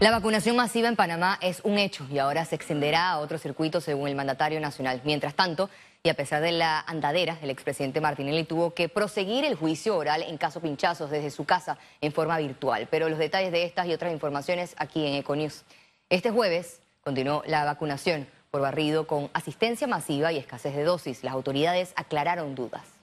La vacunación masiva en Panamá es un hecho y ahora se extenderá a otros circuitos según el mandatario nacional. Mientras tanto, y a pesar de la andadera, el expresidente Martinelli tuvo que proseguir el juicio oral en caso pinchazos desde su casa en forma virtual. Pero los detalles de estas y otras informaciones aquí en Econews. Este jueves continuó la vacunación por barrido con asistencia masiva y escasez de dosis. Las autoridades aclararon dudas.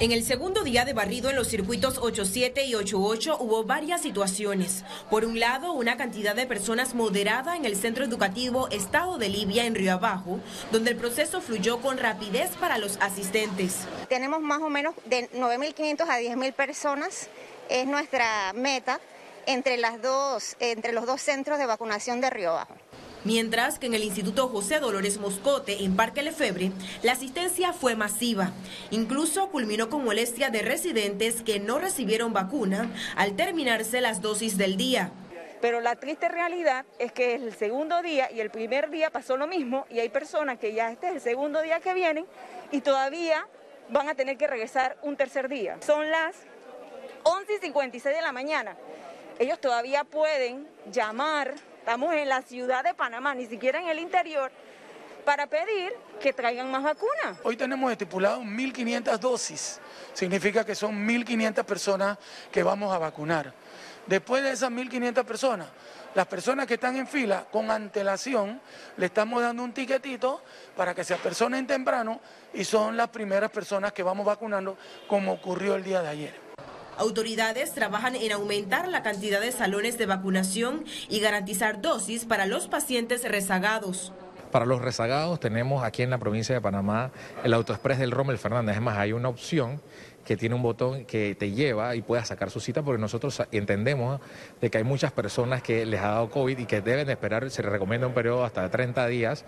En el segundo día de barrido en los circuitos 87 y 88 hubo varias situaciones. Por un lado, una cantidad de personas moderada en el centro educativo Estado de Libia en Río Abajo, donde el proceso fluyó con rapidez para los asistentes. Tenemos más o menos de 9.500 a 10.000 personas, es nuestra meta entre, entre los dos centros de vacunación de Río Abajo. Mientras que en el Instituto José Dolores Moscote, en Parque Lefebre, la asistencia fue masiva. Incluso culminó con molestia de residentes que no recibieron vacuna al terminarse las dosis del día. Pero la triste realidad es que el segundo día y el primer día pasó lo mismo y hay personas que ya este es el segundo día que vienen y todavía van a tener que regresar un tercer día. Son las 11 y 56 de la mañana. Ellos todavía pueden llamar Estamos en la ciudad de Panamá, ni siquiera en el interior, para pedir que traigan más vacunas. Hoy tenemos estipulado 1.500 dosis. Significa que son 1.500 personas que vamos a vacunar. Después de esas 1.500 personas, las personas que están en fila, con antelación, le estamos dando un tiquetito para que se apersonen temprano y son las primeras personas que vamos vacunando, como ocurrió el día de ayer. Autoridades trabajan en aumentar la cantidad de salones de vacunación y garantizar dosis para los pacientes rezagados. Para los rezagados tenemos aquí en la provincia de Panamá el AutoExpress del Rommel Fernández. Es más, hay una opción que tiene un botón que te lleva y puedas sacar su cita porque nosotros entendemos de que hay muchas personas que les ha dado COVID y que deben esperar, se les recomienda un periodo hasta de 30 días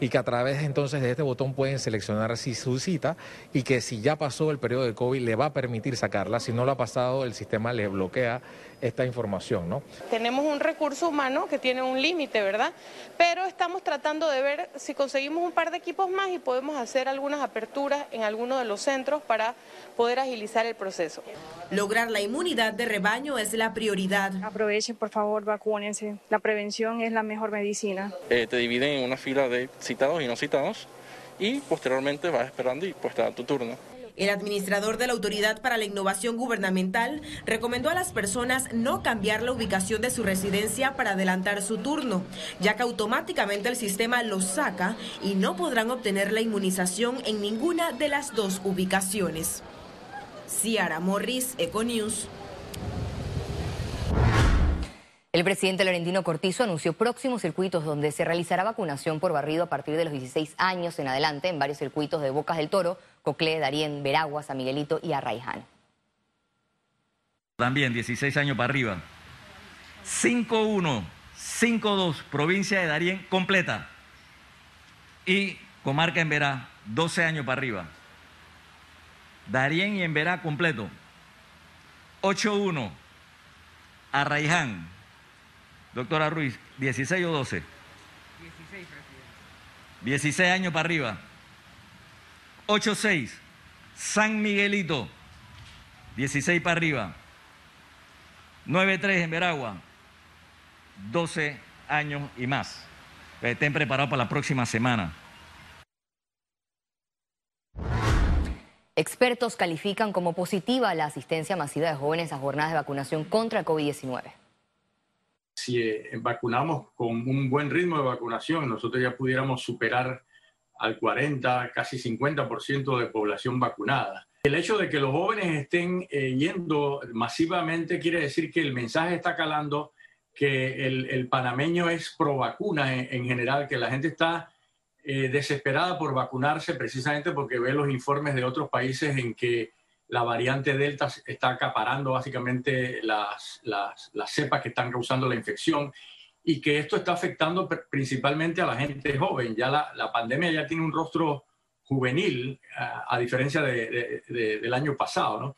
y que a través entonces de este botón pueden seleccionar si su cita y que si ya pasó el periodo de COVID le va a permitir sacarla, si no lo ha pasado el sistema le bloquea esta información, ¿no? Tenemos un recurso humano que tiene un límite, ¿verdad? Pero estamos tratando de ver si conseguimos un par de equipos más y podemos hacer algunas aperturas en alguno de los centros para poder agilizar el proceso. Lograr la inmunidad de rebaño es la prioridad. Aprovechen, por favor, vacúnense. La prevención es la mejor medicina. Eh, te dividen en una fila de citados y no citados y posteriormente vas esperando y pues te da tu turno. El administrador de la Autoridad para la Innovación Gubernamental recomendó a las personas no cambiar la ubicación de su residencia para adelantar su turno, ya que automáticamente el sistema los saca y no podrán obtener la inmunización en ninguna de las dos ubicaciones. Ciara Morris, Econews. El presidente Laurentino Cortizo anunció próximos circuitos donde se realizará vacunación por barrido a partir de los 16 años en adelante en varios circuitos de Bocas del Toro, Coclé, Darién, Veragua, San Miguelito y Arraiján. También 16 años para arriba. 5-1, 5-2, provincia de Darién completa. Y comarca en Verá, 12 años para arriba. Darién y en Verá completo. 8-1, Arraiján. Doctora Ruiz, 16 o 12. 16, presidente. 16 años para arriba. 8-6, San Miguelito, 16 para arriba. 9-3 en Veragua, 12 años y más. Estén preparados para la próxima semana. Expertos califican como positiva la asistencia masiva de jóvenes a jornadas de vacunación contra el COVID-19. Si eh, vacunamos con un buen ritmo de vacunación, nosotros ya pudiéramos superar al 40, casi 50% de población vacunada. El hecho de que los jóvenes estén eh, yendo masivamente quiere decir que el mensaje está calando, que el, panameño es pro vacuna en, general, que la gente está eh, desesperada por vacunarse precisamente porque ve los informes de otros países en que la variante Delta está acaparando básicamente las, las, cepas que están causando la infección y que esto está afectando principalmente a la gente joven. Ya la, pandemia ya tiene un rostro juvenil, a, diferencia del año pasado, ¿no?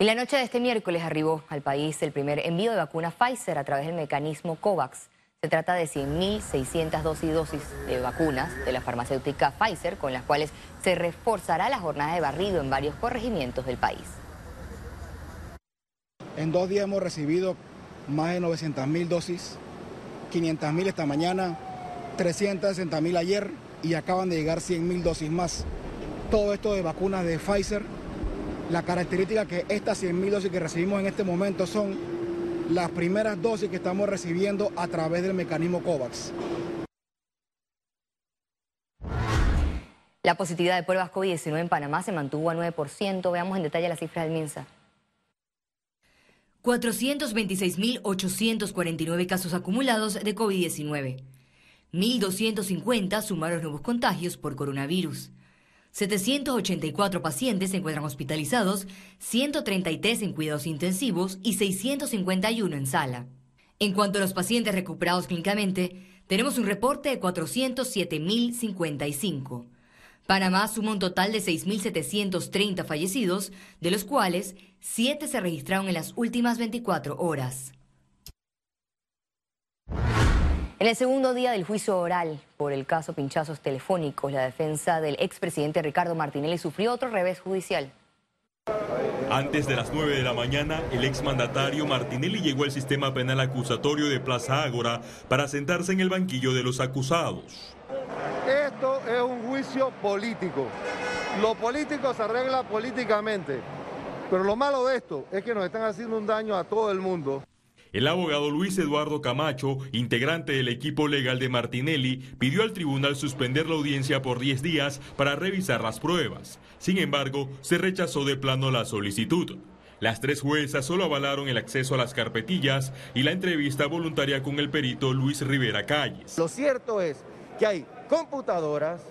Y la noche de este miércoles arribó al país el primer envío de vacuna Pfizer a través del mecanismo COVAX. Se trata de 100.600 dosis, dosis de vacunas de la farmacéutica Pfizer, con las cuales se reforzará la jornada de barrido en varios corregimientos del país. En dos días hemos recibido más de 900 mil dosis, 500 mil esta mañana, 360 mil ayer y acaban de llegar 100 mil dosis más. Todo esto de vacunas de Pfizer. La característica que estas 100 mil dosis que recibimos en este momento son las primeras dosis que estamos recibiendo a través del mecanismo COVAX. La positividad de pruebas COVID-19 en Panamá se mantuvo a 9%. Veamos en detalle la cifra del MINSA. 426.849 casos acumulados de COVID-19. 1.250 sumaron nuevos contagios por coronavirus. 784 pacientes se encuentran hospitalizados, 133 en cuidados intensivos y 651 en sala. En cuanto a los pacientes recuperados clínicamente, tenemos un reporte de 407.055. Panamá suma un total de 6.730 fallecidos, de los cuales 7 se registraron en las últimas 24 horas. En el segundo día del juicio oral por el caso pinchazos telefónicos, la defensa del expresidente Ricardo Martinelli sufrió otro revés judicial. Antes de las 9 de la mañana, el exmandatario Martinelli llegó al sistema penal acusatorio de Plaza Ágora para sentarse en el banquillo de los acusados. Esto es un juicio político. Lo político se arregla políticamente. Pero lo malo de esto es que nos están haciendo un daño a todo el mundo. El abogado Luis Eduardo Camacho, integrante del equipo legal de Martinelli, pidió al tribunal suspender la audiencia por 10 días para revisar las pruebas. Sin embargo, se rechazó de plano la solicitud. Las tres juezas solo avalaron el acceso a las carpetillas y la entrevista voluntaria con el perito Luis Rivera Calles. Lo cierto es que hay computadoras,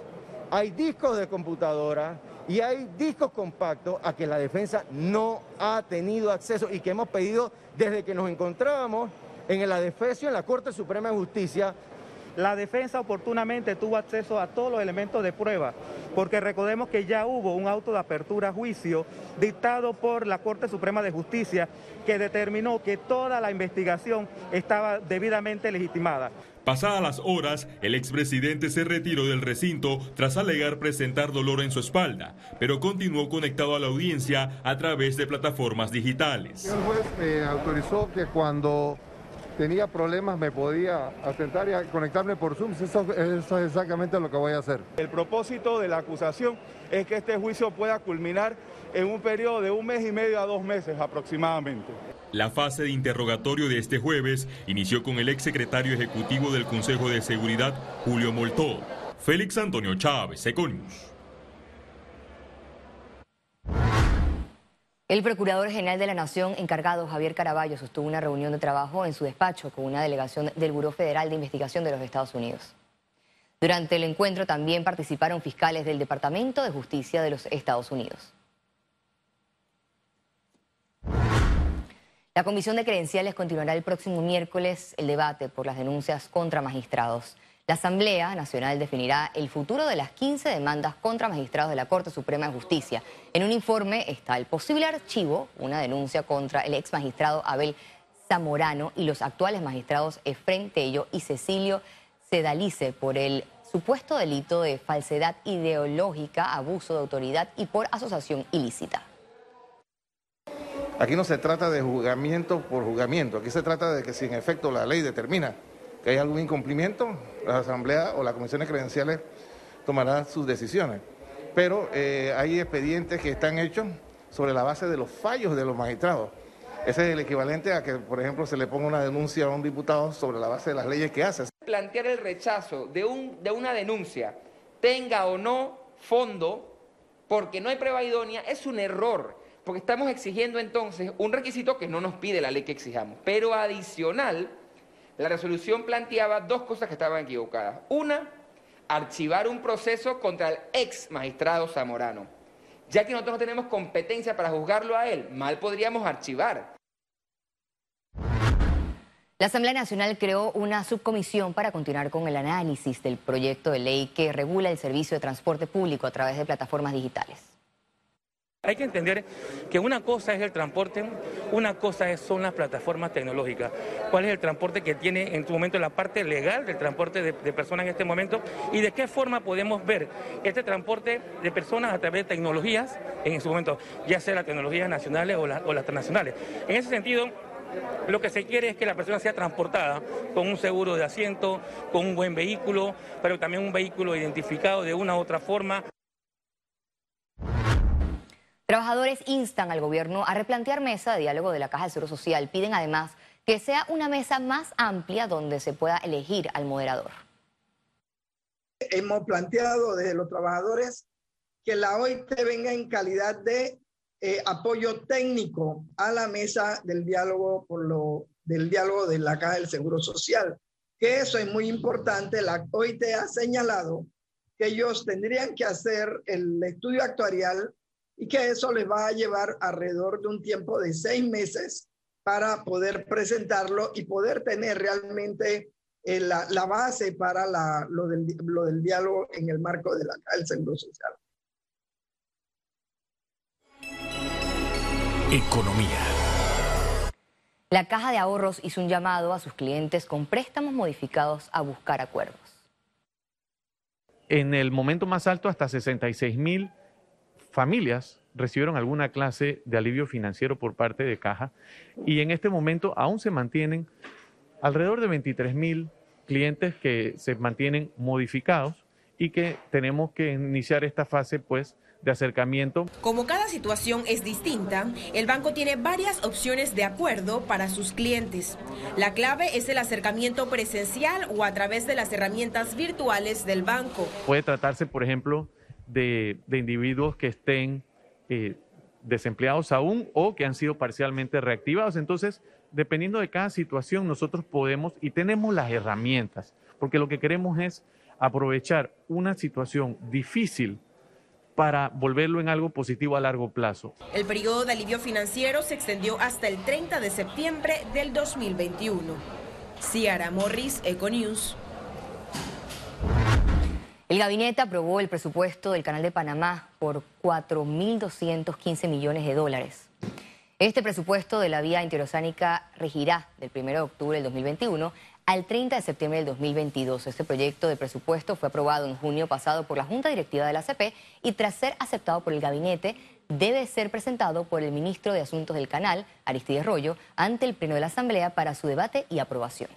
hay discos de computadora y hay discos compactos a que la defensa no ha tenido acceso y que hemos pedido desde que nos encontrábamos en el adefesio en la Corte Suprema de Justicia la defensa oportunamente tuvo acceso a todos los elementos de prueba, porque recordemos que ya hubo un auto de apertura a juicio dictado por la Corte Suprema de Justicia que determinó que toda la investigación estaba debidamente legitimada. Pasadas las horas, el expresidente se retiró del recinto tras alegar presentar dolor en su espalda, pero continuó conectado a la audiencia a través de plataformas digitales. El juez me autorizó que cuando tenía problemas me podía asentar y conectarme por Zoom. Eso, eso, es exactamente lo que voy a hacer. El propósito de la acusación es que este juicio pueda culminar en un periodo de un mes y medio a dos meses aproximadamente. La fase de interrogatorio de este jueves inició con el exsecretario ejecutivo del Consejo de Seguridad, Julio Moltó. Félix Antonio Chávez, Econius. El Procurador General de la Nación, encargado Javier Caraballo, sostuvo una reunión de trabajo en su despacho con una delegación del Buró Federal de Investigación de los Estados Unidos. Durante el encuentro también participaron fiscales del Departamento de Justicia de los Estados Unidos. La Comisión de Credenciales continuará el próximo miércoles el debate por las denuncias contra magistrados. La Asamblea Nacional definirá el futuro de las 15 demandas contra magistrados de la Corte Suprema de Justicia. En un informe está el posible archivo, una denuncia contra el ex magistrado Abel Zamorano y los actuales magistrados Efren Tello y Cecilio Sedalice por el supuesto delito de falsedad ideológica, abuso de autoridad y por asociación ilícita. Aquí no se trata de juzgamiento por juzgamiento, aquí se trata de que si en efecto la ley determina que hay algún incumplimiento, la Asamblea o la Comisión de Credenciales tomará sus decisiones. Pero eh, hay expedientes que están hechos sobre la base de los fallos de los magistrados. Ese es el equivalente a que, por ejemplo, se le ponga una denuncia a un diputado sobre la base de las leyes que hace. Plantear el rechazo de, un, de una denuncia, tenga o no fondo, porque no hay prueba idónea, es un error, porque estamos exigiendo entonces un requisito que no nos pide la ley que exijamos, pero adicional la resolución planteaba dos cosas que estaban equivocadas. Una, archivar un proceso contra el ex magistrado Zamorano. Ya que nosotros no tenemos competencia para juzgarlo a él, mal podríamos archivar. La Asamblea Nacional creó una subcomisión para continuar con el análisis del proyecto de ley que regula el servicio de transporte público a través de plataformas digitales. Hay que entender que una cosa es el transporte, una cosa son las plataformas tecnológicas. ¿Cuál es el transporte que tiene en su momento la parte legal del transporte de, personas en este momento? Y de qué forma podemos ver este transporte de personas a través de tecnologías en su momento, ya sea las tecnologías nacionales o, o las transnacionales. En ese sentido, lo que se quiere es que la persona sea transportada con un seguro de asiento, con un buen vehículo, pero también un vehículo identificado de una u otra forma. Trabajadores instan al gobierno a replantear mesa de diálogo de la Caja de Seguro Social. Piden además que sea una mesa más amplia donde se pueda elegir al moderador. Hemos planteado desde los trabajadores que la OIT venga en calidad de eh, apoyo técnico a la mesa del diálogo por lo del diálogo de la Caja del Seguro Social. Que eso es muy importante. La OIT ha señalado que ellos tendrían que hacer el estudio actuarial y que eso les va a llevar alrededor de un tiempo de seis meses para poder presentarlo y poder tener realmente eh, la, la, base para la, lo, del, lo, del, diálogo en el marco de la, del Seguro Social. Economía. La Caja de Ahorros hizo un llamado a sus clientes con préstamos modificados a buscar acuerdos. En el momento más alto, hasta 66 mil familias recibieron alguna clase de alivio financiero por parte de Caja y en este momento aún se mantienen alrededor de 23 mil clientes que se mantienen modificados y que tenemos que iniciar esta fase pues de acercamiento. Como cada situación es distinta, el banco tiene varias opciones de acuerdo para sus clientes. La clave es el acercamiento presencial o a través de las herramientas virtuales del banco. Puede tratarse, por ejemplo, de, individuos que estén eh, desempleados aún o que han sido parcialmente reactivados. Entonces, dependiendo de cada situación, nosotros podemos y tenemos las herramientas, porque lo que queremos es aprovechar una situación difícil para volverlo en algo positivo a largo plazo. El periodo de alivio financiero se extendió hasta el 30 de septiembre del 2021. Ciara Morris, Econews. El gabinete aprobó el presupuesto del Canal de Panamá por 4.215 millones de dólares. Este presupuesto de la vía interoceánica regirá del 1 de octubre del 2021 al 30 de septiembre del 2022. Este proyecto de presupuesto fue aprobado en junio pasado por la Junta Directiva de la ACP y tras ser aceptado por el gabinete debe ser presentado por el ministro de Asuntos del Canal, Aristides Rollo, ante el Pleno de la Asamblea para su debate y aprobación.